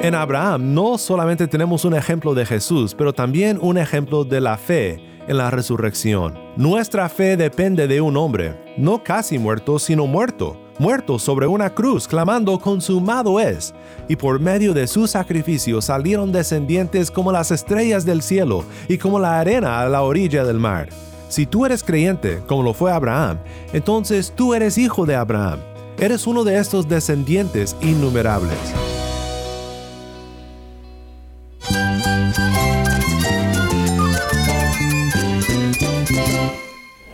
En Abraham no solamente tenemos un ejemplo de Jesús, pero también un ejemplo de la fe en la resurrección. Nuestra fe depende de un hombre, no casi muerto, sino muerto, muerto sobre una cruz, clamando consumado es. Y por medio de su sacrificio salieron descendientes como las estrellas del cielo y como la arena a la orilla del mar. Si tú eres creyente, como lo fue Abraham, entonces tú eres hijo de Abraham. Eres uno de estos descendientes innumerables.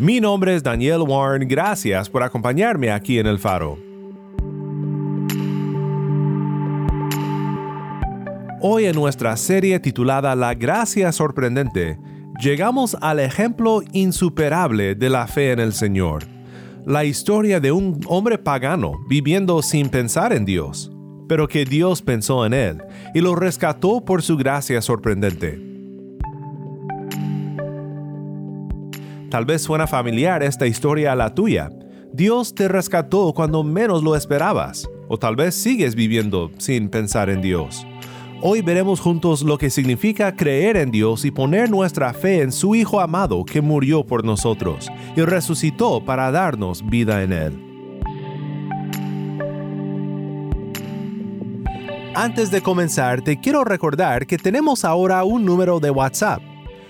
Mi nombre es Daniel Warren, gracias por acompañarme aquí en El Faro. Hoy en nuestra serie titulada La Gracia Sorprendente, llegamos al ejemplo insuperable de la fe en el Señor, la historia de un hombre pagano viviendo sin pensar en Dios, pero que Dios pensó en él y lo rescató por su gracia sorprendente. Tal vez suena familiar esta historia a la tuya. Dios te rescató cuando menos lo esperabas, o tal vez sigues viviendo sin pensar en Dios. Hoy veremos juntos lo que significa creer en Dios y poner nuestra fe en su Hijo amado que murió por nosotros y resucitó para darnos vida en Él. Antes de comenzar, te quiero recordar que tenemos ahora un número de WhatsApp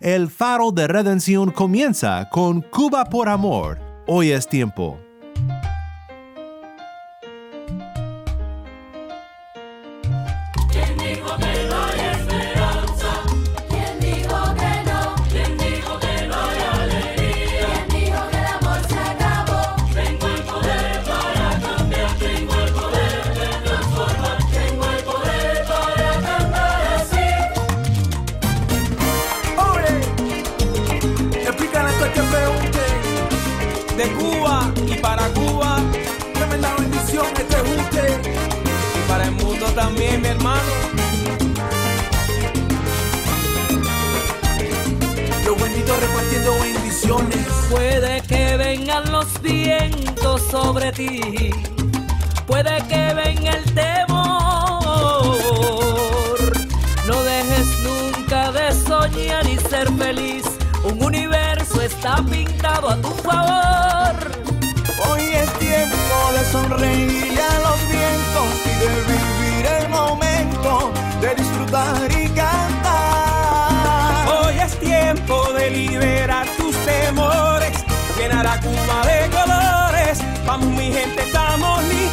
El faro de redención comienza con Cuba por amor. Hoy es tiempo. Sobre ti. Puede que venga el temor. No dejes nunca de soñar y ser feliz. Un universo está pintado a tu favor. Hoy es tiempo de sonreír Vamos mi gente, estamos listos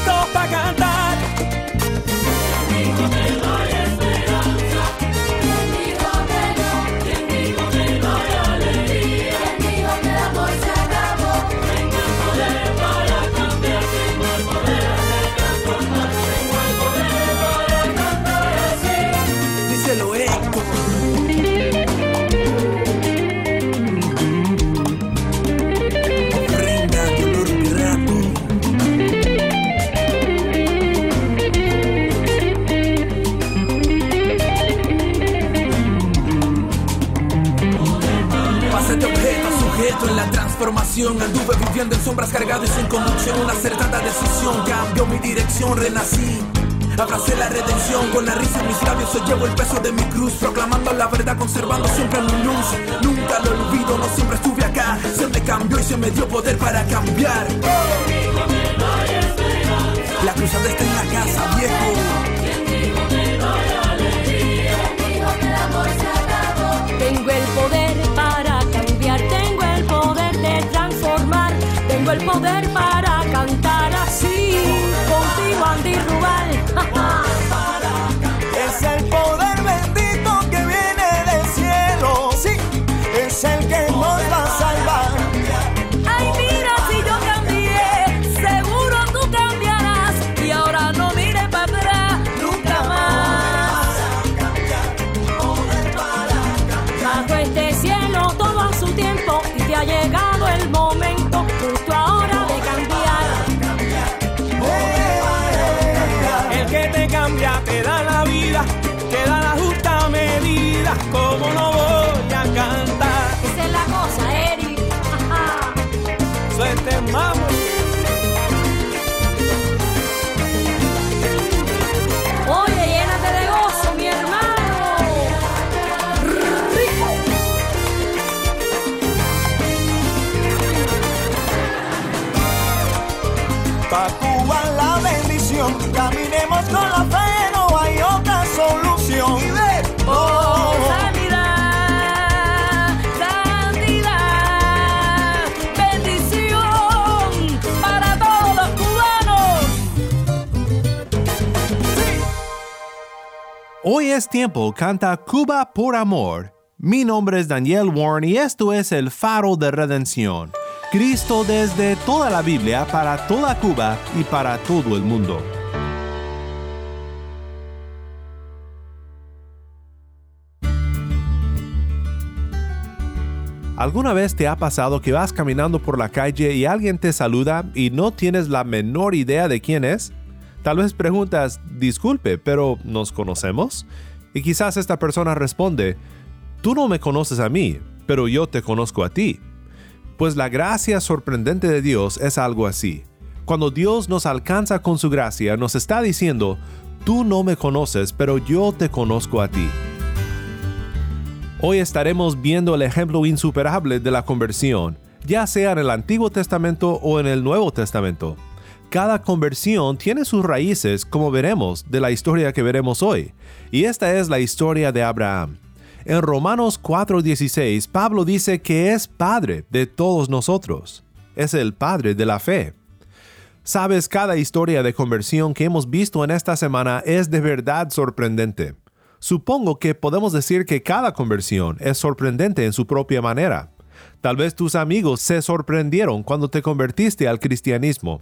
renací Abracé la redención con la risa en mis labios. Hoy llevo el peso de mi cruz, proclamando la verdad, conservando siempre mi luz. Nunca lo olvido, no siempre estuve acá. Se me cambió y se me dio poder para cambiar. Pa' Cuba la bendición, caminemos con la fe, no hay otra solución. Oh, sanidad, santidad, bendición para todos los cubanos. Hoy es tiempo, canta Cuba por amor. Mi nombre es Daniel Warren y esto es el faro de redención. Cristo desde toda la Biblia para toda Cuba y para todo el mundo. ¿Alguna vez te ha pasado que vas caminando por la calle y alguien te saluda y no tienes la menor idea de quién es? Tal vez preguntas, disculpe, pero ¿nos conocemos? Y quizás esta persona responde, tú no me conoces a mí, pero yo te conozco a ti. Pues la gracia sorprendente de Dios es algo así. Cuando Dios nos alcanza con su gracia, nos está diciendo, tú no me conoces, pero yo te conozco a ti. Hoy estaremos viendo el ejemplo insuperable de la conversión, ya sea en el Antiguo Testamento o en el Nuevo Testamento. Cada conversión tiene sus raíces, como veremos, de la historia que veremos hoy, y esta es la historia de Abraham. En Romanos 4:16, Pablo dice que es Padre de todos nosotros. Es el Padre de la fe. Sabes, cada historia de conversión que hemos visto en esta semana es de verdad sorprendente. Supongo que podemos decir que cada conversión es sorprendente en su propia manera. Tal vez tus amigos se sorprendieron cuando te convertiste al cristianismo.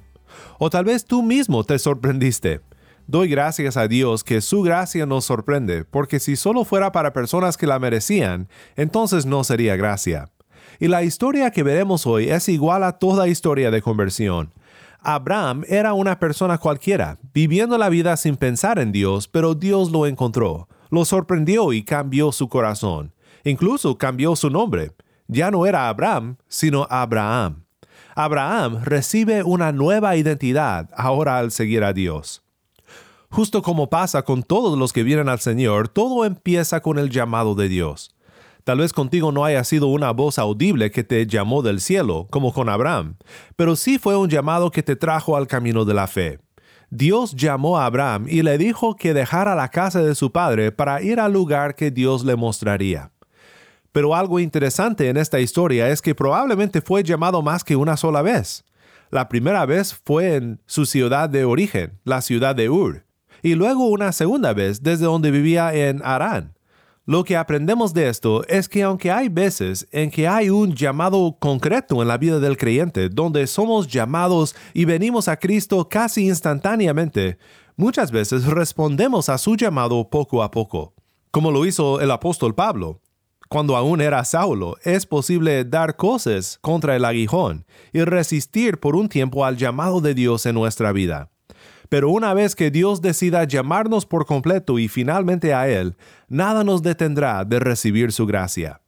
O tal vez tú mismo te sorprendiste. Doy gracias a Dios que su gracia nos sorprende, porque si solo fuera para personas que la merecían, entonces no sería gracia. Y la historia que veremos hoy es igual a toda historia de conversión. Abraham era una persona cualquiera, viviendo la vida sin pensar en Dios, pero Dios lo encontró, lo sorprendió y cambió su corazón. Incluso cambió su nombre. Ya no era Abraham, sino Abraham. Abraham recibe una nueva identidad ahora al seguir a Dios. Justo como pasa con todos los que vienen al Señor, todo empieza con el llamado de Dios. Tal vez contigo no haya sido una voz audible que te llamó del cielo, como con Abraham, pero sí fue un llamado que te trajo al camino de la fe. Dios llamó a Abraham y le dijo que dejara la casa de su padre para ir al lugar que Dios le mostraría. Pero algo interesante en esta historia es que probablemente fue llamado más que una sola vez. La primera vez fue en su ciudad de origen, la ciudad de Ur, y luego una segunda vez desde donde vivía en Arán. Lo que aprendemos de esto es que aunque hay veces en que hay un llamado concreto en la vida del creyente, donde somos llamados y venimos a Cristo casi instantáneamente, muchas veces respondemos a su llamado poco a poco, como lo hizo el apóstol Pablo. Cuando aún era Saulo, es posible dar cosas contra el aguijón y resistir por un tiempo al llamado de Dios en nuestra vida. Pero una vez que Dios decida llamarnos por completo y finalmente a Él, nada nos detendrá de recibir su gracia.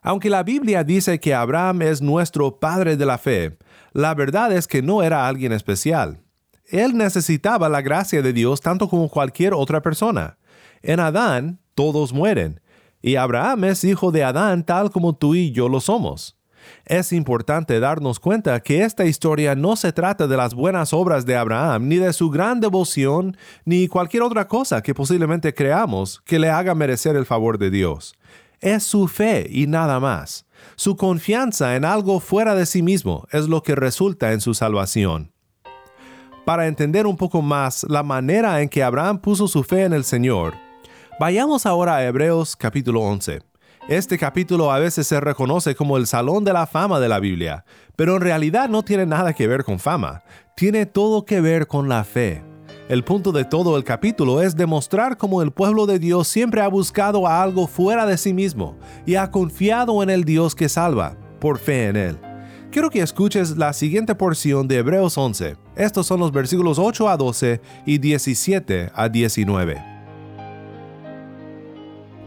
Aunque la Biblia dice que Abraham es nuestro padre de la fe, la verdad es que no era alguien especial. él necesitaba la gracia de Dios tanto como cualquier otra persona. En Adán todos mueren, y Abraham es hijo de Adán tal como tú y yo lo somos. Es importante darnos cuenta que esta historia no se trata de las buenas obras de Abraham, ni de su gran devoción, ni cualquier otra cosa que posiblemente creamos que le haga merecer el favor de Dios. Es su fe y nada más. Su confianza en algo fuera de sí mismo es lo que resulta en su salvación. Para entender un poco más la manera en que Abraham puso su fe en el Señor, vayamos ahora a Hebreos capítulo 11. Este capítulo a veces se reconoce como el salón de la fama de la Biblia, pero en realidad no tiene nada que ver con fama, tiene todo que ver con la fe. El punto de todo el capítulo es demostrar cómo el pueblo de Dios siempre ha buscado a algo fuera de sí mismo y ha confiado en el Dios que salva, por fe en Él. Quiero que escuches la siguiente porción de Hebreos 11. Estos son los versículos 8 a 12 y 17 a 19.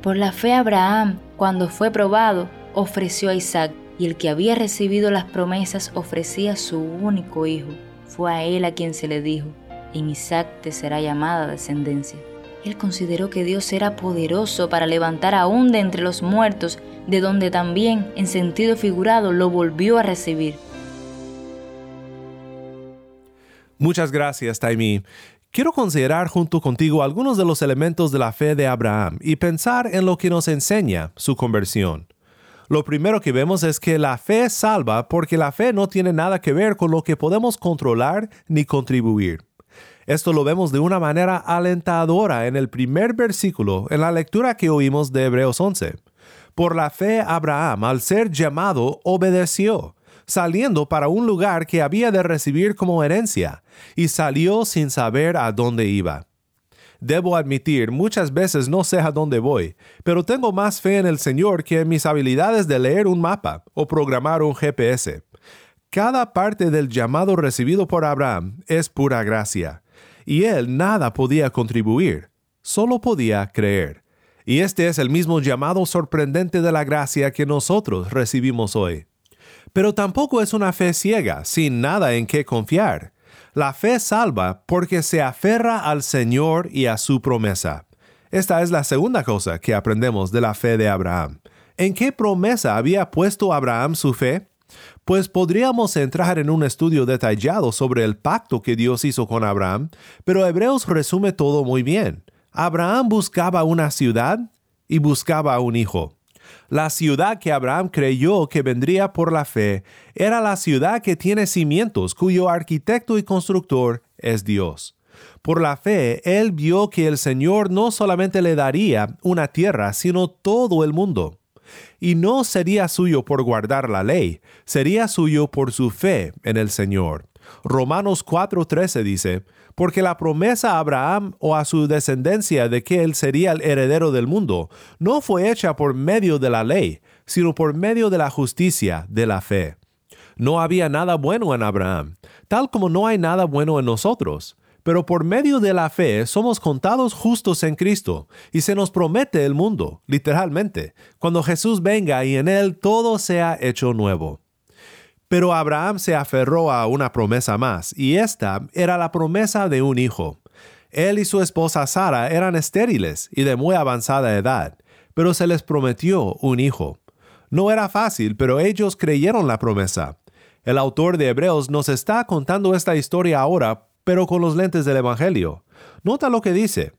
Por la fe Abraham, cuando fue probado, ofreció a Isaac, y el que había recibido las promesas ofrecía su único hijo. Fue a él a quien se le dijo, en Isaac te será llamada descendencia. Él consideró que Dios era poderoso para levantar aún de entre los muertos, de donde también, en sentido figurado, lo volvió a recibir. Muchas gracias, Taimi. Quiero considerar junto contigo algunos de los elementos de la fe de Abraham y pensar en lo que nos enseña su conversión. Lo primero que vemos es que la fe salva porque la fe no tiene nada que ver con lo que podemos controlar ni contribuir. Esto lo vemos de una manera alentadora en el primer versículo en la lectura que oímos de Hebreos 11. Por la fe Abraham, al ser llamado, obedeció saliendo para un lugar que había de recibir como herencia, y salió sin saber a dónde iba. Debo admitir, muchas veces no sé a dónde voy, pero tengo más fe en el Señor que en mis habilidades de leer un mapa o programar un GPS. Cada parte del llamado recibido por Abraham es pura gracia, y él nada podía contribuir, solo podía creer. Y este es el mismo llamado sorprendente de la gracia que nosotros recibimos hoy. Pero tampoco es una fe ciega, sin nada en qué confiar. La fe salva porque se aferra al Señor y a su promesa. Esta es la segunda cosa que aprendemos de la fe de Abraham. ¿En qué promesa había puesto Abraham su fe? Pues podríamos entrar en un estudio detallado sobre el pacto que Dios hizo con Abraham, pero Hebreos resume todo muy bien. Abraham buscaba una ciudad y buscaba un hijo. La ciudad que Abraham creyó que vendría por la fe era la ciudad que tiene cimientos, cuyo arquitecto y constructor es Dios. Por la fe, él vio que el Señor no solamente le daría una tierra, sino todo el mundo. Y no sería suyo por guardar la ley, sería suyo por su fe en el Señor. Romanos 4:13 dice, porque la promesa a Abraham o a su descendencia de que él sería el heredero del mundo no fue hecha por medio de la ley, sino por medio de la justicia de la fe. No había nada bueno en Abraham, tal como no hay nada bueno en nosotros. Pero por medio de la fe somos contados justos en Cristo y se nos promete el mundo, literalmente, cuando Jesús venga y en él todo sea hecho nuevo. Pero Abraham se aferró a una promesa más, y esta era la promesa de un hijo. Él y su esposa Sara eran estériles y de muy avanzada edad, pero se les prometió un hijo. No era fácil, pero ellos creyeron la promesa. El autor de Hebreos nos está contando esta historia ahora, pero con los lentes del Evangelio. Nota lo que dice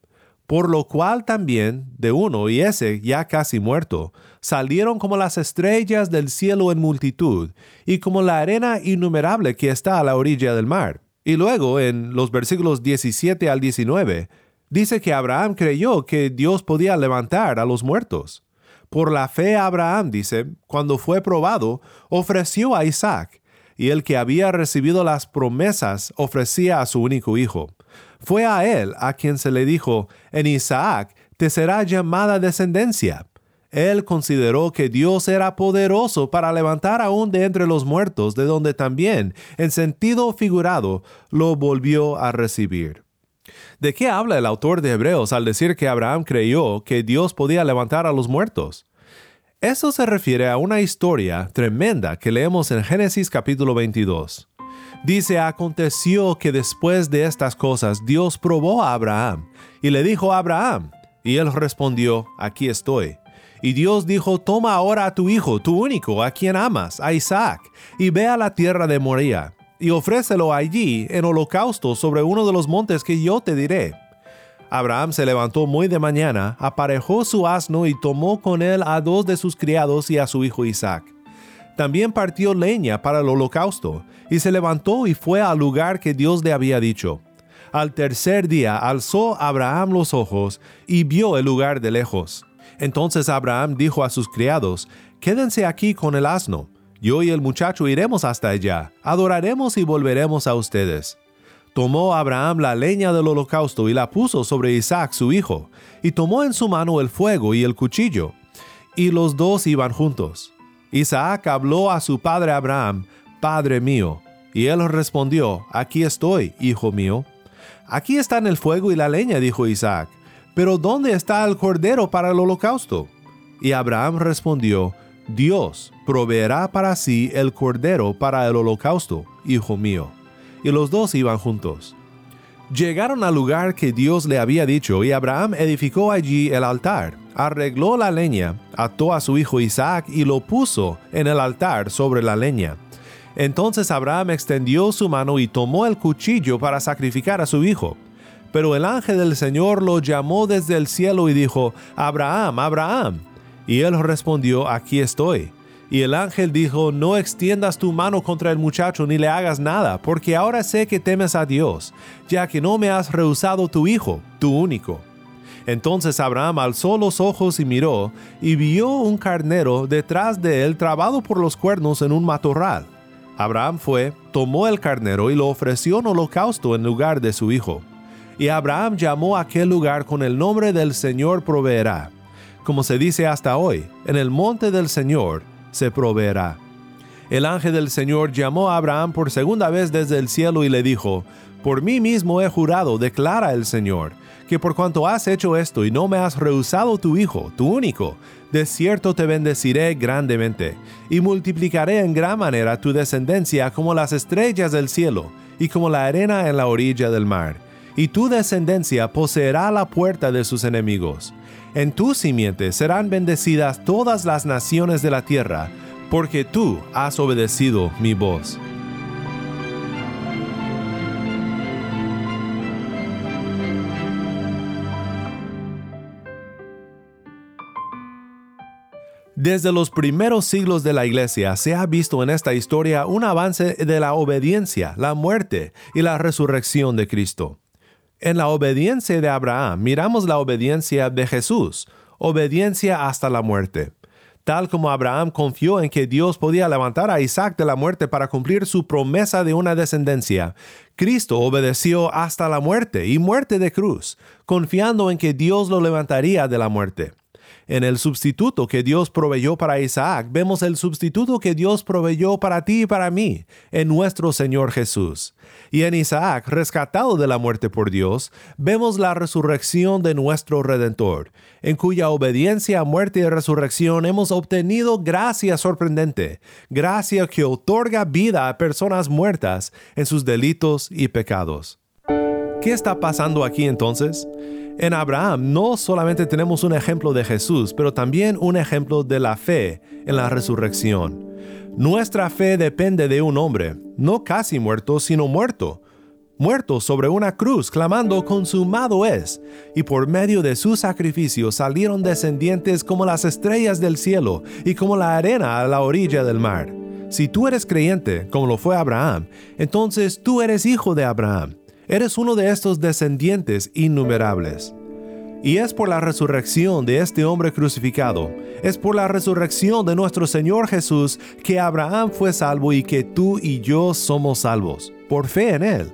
por lo cual también de uno y ese ya casi muerto, salieron como las estrellas del cielo en multitud, y como la arena innumerable que está a la orilla del mar. Y luego, en los versículos 17 al 19, dice que Abraham creyó que Dios podía levantar a los muertos. Por la fe Abraham, dice, cuando fue probado, ofreció a Isaac, y el que había recibido las promesas ofrecía a su único hijo fue a él a quien se le dijo, en Isaac te será llamada descendencia. Él consideró que Dios era poderoso para levantar aún de entre los muertos, de donde también, en sentido figurado, lo volvió a recibir. ¿De qué habla el autor de Hebreos al decir que Abraham creyó que Dios podía levantar a los muertos? Eso se refiere a una historia tremenda que leemos en Génesis capítulo 22. Dice, aconteció que después de estas cosas Dios probó a Abraham y le dijo a Abraham, y él respondió, aquí estoy. Y Dios dijo, toma ahora a tu hijo, tu único, a quien amas, a Isaac, y ve a la tierra de Moría, y ofrécelo allí en holocausto sobre uno de los montes que yo te diré. Abraham se levantó muy de mañana, aparejó su asno y tomó con él a dos de sus criados y a su hijo Isaac. También partió leña para el holocausto, y se levantó y fue al lugar que Dios le había dicho. Al tercer día alzó Abraham los ojos y vio el lugar de lejos. Entonces Abraham dijo a sus criados, Quédense aquí con el asno, yo y el muchacho iremos hasta allá, adoraremos y volveremos a ustedes. Tomó Abraham la leña del holocausto y la puso sobre Isaac su hijo, y tomó en su mano el fuego y el cuchillo, y los dos iban juntos. Isaac habló a su padre Abraham, Padre mío, y él respondió, Aquí estoy, hijo mío. Aquí están el fuego y la leña, dijo Isaac pero ¿dónde está el cordero para el holocausto? Y Abraham respondió, Dios proveerá para sí el cordero para el holocausto, hijo mío. Y los dos iban juntos. Llegaron al lugar que Dios le había dicho y Abraham edificó allí el altar, arregló la leña, ató a su hijo Isaac y lo puso en el altar sobre la leña. Entonces Abraham extendió su mano y tomó el cuchillo para sacrificar a su hijo. Pero el ángel del Señor lo llamó desde el cielo y dijo, Abraham, Abraham. Y él respondió, aquí estoy. Y el ángel dijo, no extiendas tu mano contra el muchacho ni le hagas nada, porque ahora sé que temes a Dios, ya que no me has rehusado tu hijo, tu único. Entonces Abraham alzó los ojos y miró, y vio un carnero detrás de él trabado por los cuernos en un matorral. Abraham fue, tomó el carnero y lo ofreció en holocausto en lugar de su hijo. Y Abraham llamó a aquel lugar con el nombre del Señor proveerá. Como se dice hasta hoy, en el monte del Señor se proveerá. El ángel del Señor llamó a Abraham por segunda vez desde el cielo y le dijo, Por mí mismo he jurado, declara el Señor, que por cuanto has hecho esto y no me has rehusado tu hijo, tu único, de cierto te bendeciré grandemente, y multiplicaré en gran manera tu descendencia como las estrellas del cielo, y como la arena en la orilla del mar y tu descendencia poseerá la puerta de sus enemigos. En tu simiente serán bendecidas todas las naciones de la tierra, porque tú has obedecido mi voz. Desde los primeros siglos de la Iglesia se ha visto en esta historia un avance de la obediencia, la muerte y la resurrección de Cristo. En la obediencia de Abraham miramos la obediencia de Jesús, obediencia hasta la muerte. Tal como Abraham confió en que Dios podía levantar a Isaac de la muerte para cumplir su promesa de una descendencia, Cristo obedeció hasta la muerte y muerte de cruz, confiando en que Dios lo levantaría de la muerte. En el sustituto que Dios proveyó para Isaac, vemos el sustituto que Dios proveyó para ti y para mí, en nuestro Señor Jesús. Y en Isaac, rescatado de la muerte por Dios, vemos la resurrección de nuestro Redentor, en cuya obediencia, muerte y resurrección hemos obtenido gracia sorprendente, gracia que otorga vida a personas muertas en sus delitos y pecados. ¿Qué está pasando aquí entonces? En Abraham no solamente tenemos un ejemplo de Jesús, pero también un ejemplo de la fe en la resurrección. Nuestra fe depende de un hombre, no casi muerto, sino muerto, muerto sobre una cruz, clamando consumado es, y por medio de su sacrificio salieron descendientes como las estrellas del cielo y como la arena a la orilla del mar. Si tú eres creyente, como lo fue Abraham, entonces tú eres hijo de Abraham Eres uno de estos descendientes innumerables. Y es por la resurrección de este hombre crucificado, es por la resurrección de nuestro Señor Jesús que Abraham fue salvo y que tú y yo somos salvos, por fe en Él.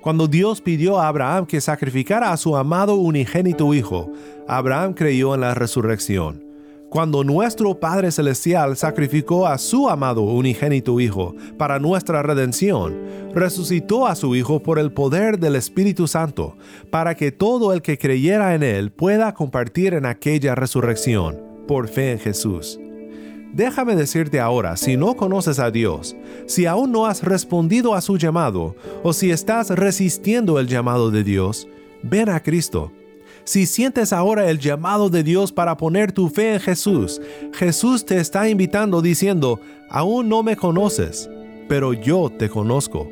Cuando Dios pidió a Abraham que sacrificara a su amado unigénito Hijo, Abraham creyó en la resurrección cuando nuestro Padre Celestial sacrificó a su amado unigénito Hijo para nuestra redención, resucitó a su Hijo por el poder del Espíritu Santo, para que todo el que creyera en Él pueda compartir en aquella resurrección, por fe en Jesús. Déjame decirte ahora, si no conoces a Dios, si aún no has respondido a su llamado, o si estás resistiendo el llamado de Dios, ven a Cristo. Si sientes ahora el llamado de Dios para poner tu fe en Jesús, Jesús te está invitando diciendo, aún no me conoces, pero yo te conozco,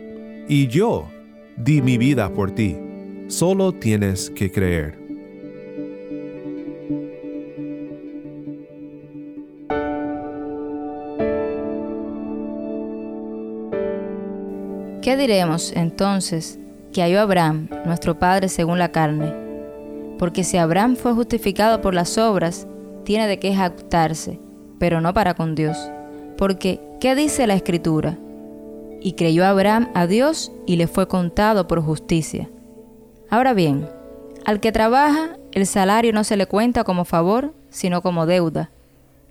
y yo di mi vida por ti. Solo tienes que creer. ¿Qué diremos entonces que halló Abraham, nuestro Padre según la carne? Porque si Abraham fue justificado por las obras, tiene de qué jactarse, pero no para con Dios. Porque, ¿qué dice la Escritura? Y creyó Abraham a Dios y le fue contado por justicia. Ahora bien, al que trabaja, el salario no se le cuenta como favor, sino como deuda.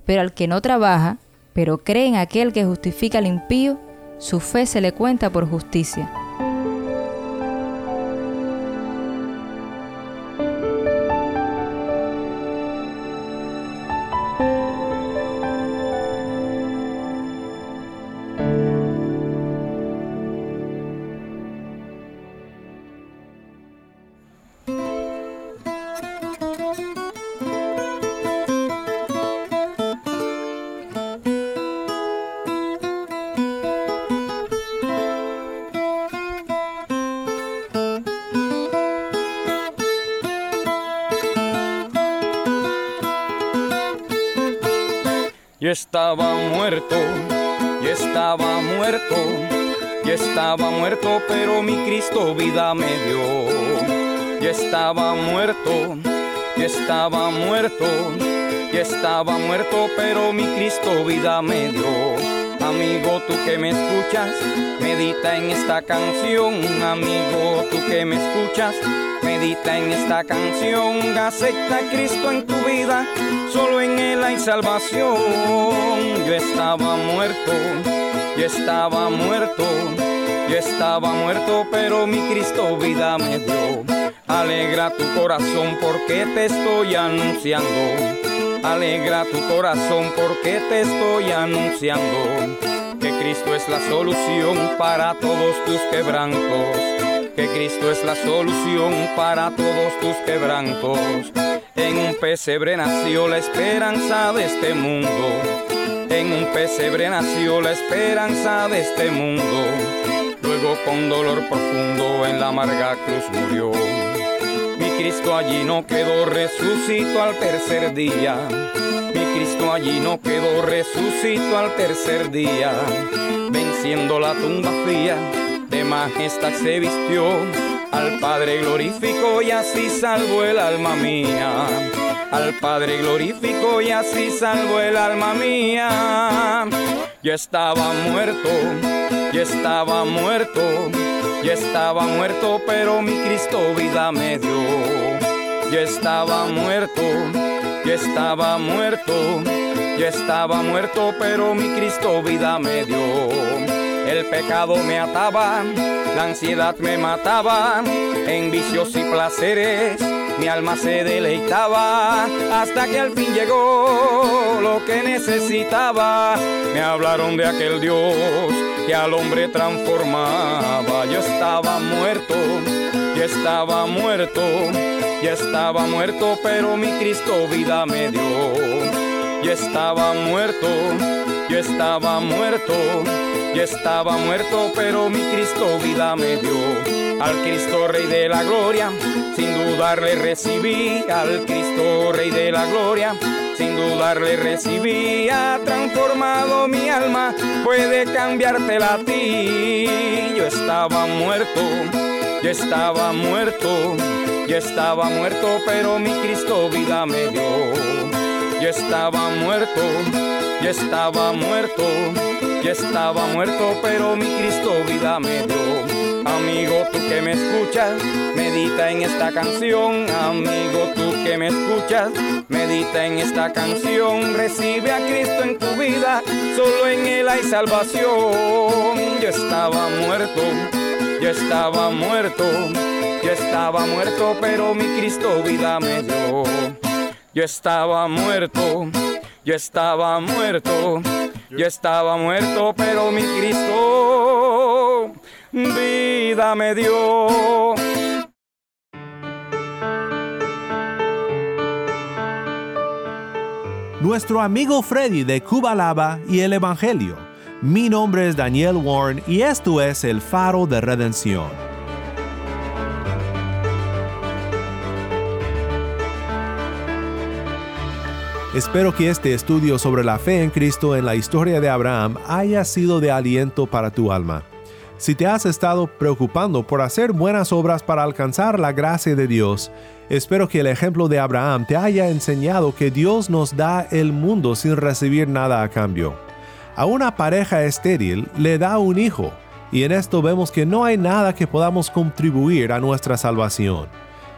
Pero al que no trabaja, pero cree en aquel que justifica al impío, su fe se le cuenta por justicia. Estaba muerto, yo estaba muerto, yo estaba muerto, pero mi Cristo vida me dio. Yo estaba muerto, yo estaba muerto, yo estaba muerto, pero mi Cristo vida me dio. Amigo, tú que me escuchas, medita en esta canción. Amigo, tú que me escuchas, medita en esta canción. Acepta a Cristo en tu vida, solo en Él hay salvación. Yo estaba muerto, yo estaba muerto, yo estaba muerto, pero mi Cristo vida me dio. Alegra tu corazón porque te estoy anunciando Alegra tu corazón porque te estoy anunciando que Cristo es la solución para todos tus quebrantos. Que Cristo es la solución para todos tus quebrantos. En un pesebre nació la esperanza de este mundo. En un pesebre nació la esperanza de este mundo. Luego con dolor profundo en la amarga cruz murió. Cristo allí no quedó, resucitó al tercer día. Mi Cristo allí no quedó, resucitó al tercer día. Venciendo la tumba fría, de majestad se vistió. Al Padre glorificó y así salvó el alma mía. Al Padre glorificó y así salvó el alma mía. Yo estaba muerto, yo estaba muerto yo estaba muerto, pero mi Cristo vida me dio. Yo estaba muerto, yo estaba muerto, yo estaba muerto, pero mi Cristo vida me dio. El pecado me ataba, la ansiedad me mataba, en vicios y placeres mi alma se deleitaba hasta que al fin llegó lo que necesitaba. Me hablaron de aquel Dios que al hombre transformaba. Yo estaba muerto, yo estaba muerto, yo estaba muerto, pero mi Cristo vida me dio. Yo estaba muerto, yo estaba muerto, yo estaba muerto, pero mi Cristo vida me dio. Al Cristo Rey de la Gloria, sin dudarle recibí, al Cristo Rey de la Gloria sin dudarle recibí, ha transformado mi alma, puede cambiártela a ti. Yo estaba muerto, yo estaba muerto, yo estaba muerto, pero mi Cristo vida me dio. Yo estaba muerto, yo estaba muerto, yo estaba muerto, pero mi Cristo vida me dio. Amigo, tú que me escuchas, medita en esta canción. Amigo, tú que me escuchas, medita en esta canción. Recibe a Cristo en tu vida, solo en Él hay salvación. Yo estaba muerto, yo estaba muerto, yo estaba muerto, pero mi Cristo vida me dio. Yo estaba muerto Yo estaba muerto, yo estaba muerto, pero mi Cristo vida me dio. Nuestro amigo Freddy de Cuba Lava y el Evangelio. Mi nombre es Daniel Warren y esto es el faro de redención. Espero que este estudio sobre la fe en Cristo en la historia de Abraham haya sido de aliento para tu alma. Si te has estado preocupando por hacer buenas obras para alcanzar la gracia de Dios, espero que el ejemplo de Abraham te haya enseñado que Dios nos da el mundo sin recibir nada a cambio. A una pareja estéril le da un hijo, y en esto vemos que no hay nada que podamos contribuir a nuestra salvación.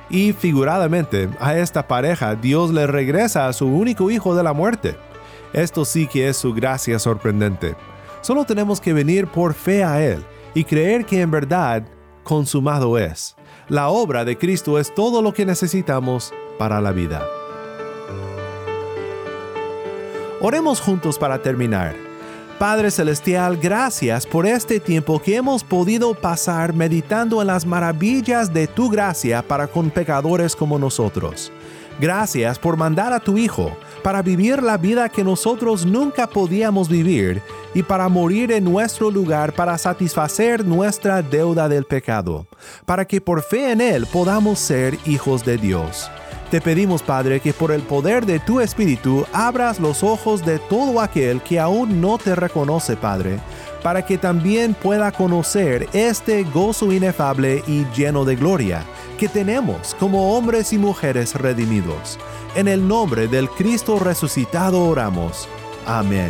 Y figuradamente, a esta pareja Dios le regresa a su único hijo de la muerte. Esto sí que es su gracia sorprendente. Solo tenemos que venir por fe a Él y creer que en verdad consumado es. La obra de Cristo es todo lo que necesitamos para la vida. Oremos juntos para terminar. Padre Celestial, gracias por este tiempo que hemos podido pasar meditando en las maravillas de tu gracia para con pecadores como nosotros. Gracias por mandar a tu Hijo para vivir la vida que nosotros nunca podíamos vivir y para morir en nuestro lugar para satisfacer nuestra deuda del pecado, para que por fe en Él podamos ser hijos de Dios. Te pedimos, Padre, que por el poder de tu Espíritu abras los ojos de todo aquel que aún no te reconoce, Padre, para que también pueda conocer este gozo inefable y lleno de gloria que tenemos como hombres y mujeres redimidos. En el nombre del Cristo resucitado oramos. Amén.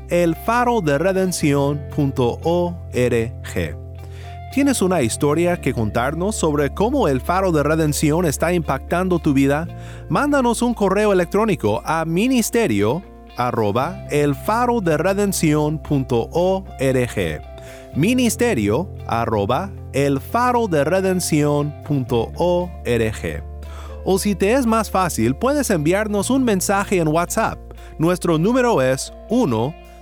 elfaroderedención.org. ¿Tienes una historia que contarnos sobre cómo el faro de redención está impactando tu vida? Mándanos un correo electrónico a ministerio arroba elfaroderedención.org ministerio arroba elfaroderedención.org o si te es más fácil puedes enviarnos un mensaje en WhatsApp. Nuestro número es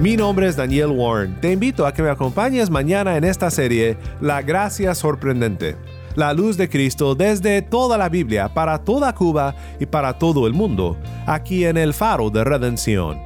Mi nombre es Daniel Warren. Te invito a que me acompañes mañana en esta serie La Gracia Sorprendente la luz de Cristo desde toda la Biblia, para toda Cuba y para todo el mundo, aquí en el faro de redención.